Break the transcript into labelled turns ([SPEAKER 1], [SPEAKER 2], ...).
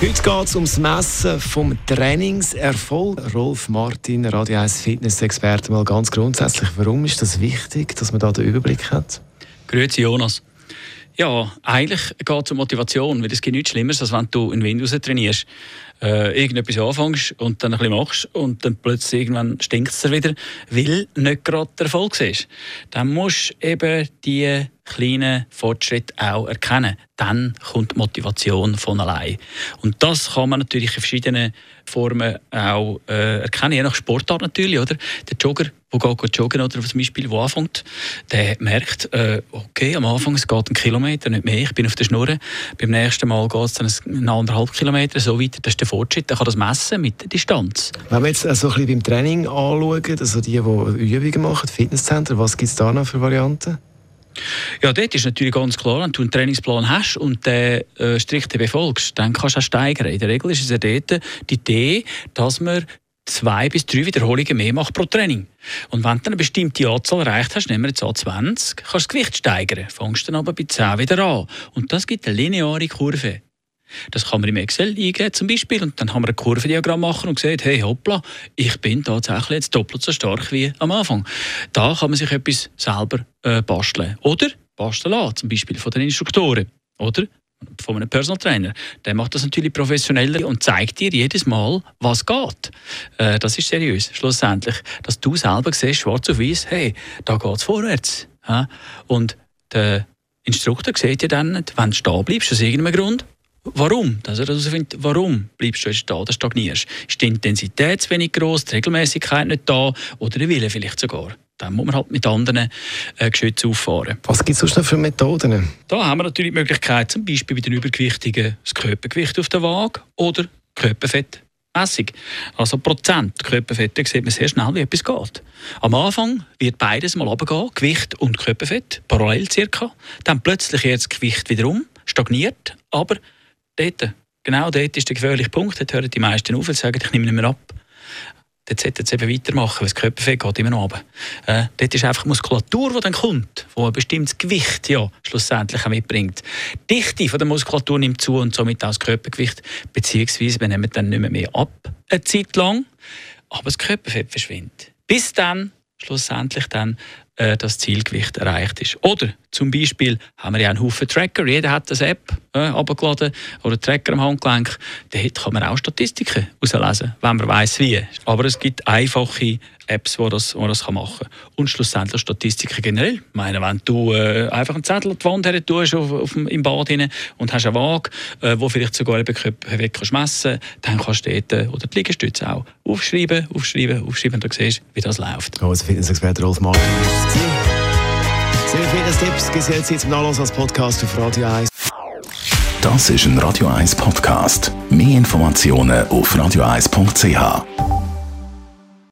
[SPEAKER 1] Heute geht es ums Messen vom Trainingserfolg. Rolf Martin, Radio 1 Fitness-Experte, mal ganz grundsätzlich. Warum ist das wichtig, dass man da den Überblick hat?
[SPEAKER 2] Grüezi, Jonas. Ja, eigentlich geht es um Motivation, weil es gibt nichts Schlimmeres, als wenn du in Windows trainierst, äh, irgendetwas anfängst und dann ein bisschen machst und dann plötzlich irgendwann stinkt es wieder, weil nicht gerade der Erfolg ist. Dann musst du eben die kleinen Fortschritte auch erkennen. Dann kommt Motivation von allein. Und das kann man natürlich in verschiedenen Formen auch äh, erkennen, je nach Sportart natürlich. Oder? Der Jogger, der geht joggen oder zum Beispiel, der anfängt, der merkt, äh, okay, am Anfang es geht ein Kilometer, nicht mehr, ich bin auf der Schnur. Beim nächsten Mal geht es dann einen anderthalb Kilometer, so weiter. Das ist der Fortschritt, der kann das messen mit der Distanz.
[SPEAKER 1] Wenn wir jetzt also ein bisschen beim Training anschauen, also die, die Übungen machen, Fitnesscenter, was gibt es da noch für Varianten?
[SPEAKER 2] Ja, dort ist natürlich ganz klar, wenn du einen Trainingsplan hast und den äh, strikt befolgst, dann kannst du auch steigern. In der Regel ist es ja dort die Idee, dass man zwei bis drei Wiederholungen mehr macht pro Training. Und wenn du eine bestimmte Anzahl erreicht hast, nehmen wir jetzt an 20, kannst du das Gewicht steigern. Fangst dann aber bei 10 wieder an. Und das gibt eine lineare Kurve. Das kann man im Excel eingeben zum Beispiel und dann haben wir ein Kurvendiagramm machen und sieht, hey hoppla, ich bin tatsächlich jetzt doppelt so stark wie am Anfang. Da kann man sich etwas selber äh, basteln. Oder basteln lassen, zum Beispiel von den Instruktoren. Oder von einem Personal Trainer. Der macht das natürlich professioneller und zeigt dir jedes Mal, was geht. Äh, das ist seriös, schlussendlich. Dass du selber siehst, schwarz auf weiß, hey, da geht es vorwärts. Und der Instruktor sieht ja dann, wenn du stehen bleibst, aus irgendeinem Grund, Warum? Dass er herausfindet, warum bleibst du jetzt da oder stagnierst. Ist die Intensität zu wenig groß, die Regelmäßigkeit nicht da oder der Wille vielleicht sogar? Dann muss man halt mit anderen äh, Geschützen auffahren.
[SPEAKER 1] Was gibt es sonst noch für Methoden?
[SPEAKER 2] Da haben wir natürlich die Möglichkeit, zum Beispiel bei den Übergewichtigen das Körpergewicht auf der Waage oder Körperfett. Also Prozent Körperfett, da sieht man sehr schnell, wie etwas geht. Am Anfang wird beides mal runtergehen, Gewicht und Körperfett, parallel circa. Dann plötzlich jetzt das Gewicht wieder um, stagniert, aber dort, genau dort ist der gefährliche Punkt. Dort hören die meisten auf und sagen, ich nehme nicht mehr ab. Dort sollte es eben weitermachen, weil das Körperfett geht immer noch runter. Äh, dort ist einfach Muskulatur, die dann kommt, die ein bestimmtes Gewicht ja, schlussendlich auch mitbringt. Die Dichte von der Muskulatur nimmt zu und somit auch das Körpergewicht, beziehungsweise wir nehmen dann nicht mehr, mehr ab, eine Zeit lang, aber das Körperfett verschwindet. Bis dann, schlussendlich dann, äh, das Zielgewicht erreicht ist. Oder zum Beispiel haben wir ja einen Haufen Tracker, jeder hat eine App äh, abgeladen oder Tracker am Handgelenk. Dort kann man auch Statistiken herauslesen, wenn man weiß wie. Aber es gibt einfache Apps, die das, die das machen kann. Und schlussendlich Statistiken generell. Ich meine, wenn du äh, einfach einen Zettel an die Wand her tust auf, auf, im Bad rein und hast eine Waage, äh, wo vielleicht sogar eben Körpergewicht kannst messen dann kannst du dort, äh, oder die Liegestütze auch, aufschreiben, aufschreiben, aufschreiben und dann siehst wie das läuft.
[SPEAKER 1] Also Fitnessexperte Rolf Martin. Sehr viele Tipps gibt es jetzt zum Nachlass als Podcast auf Radio 1.
[SPEAKER 3] Das ist ein Radio 1 Podcast. Mehr Informationen auf radio1.ch.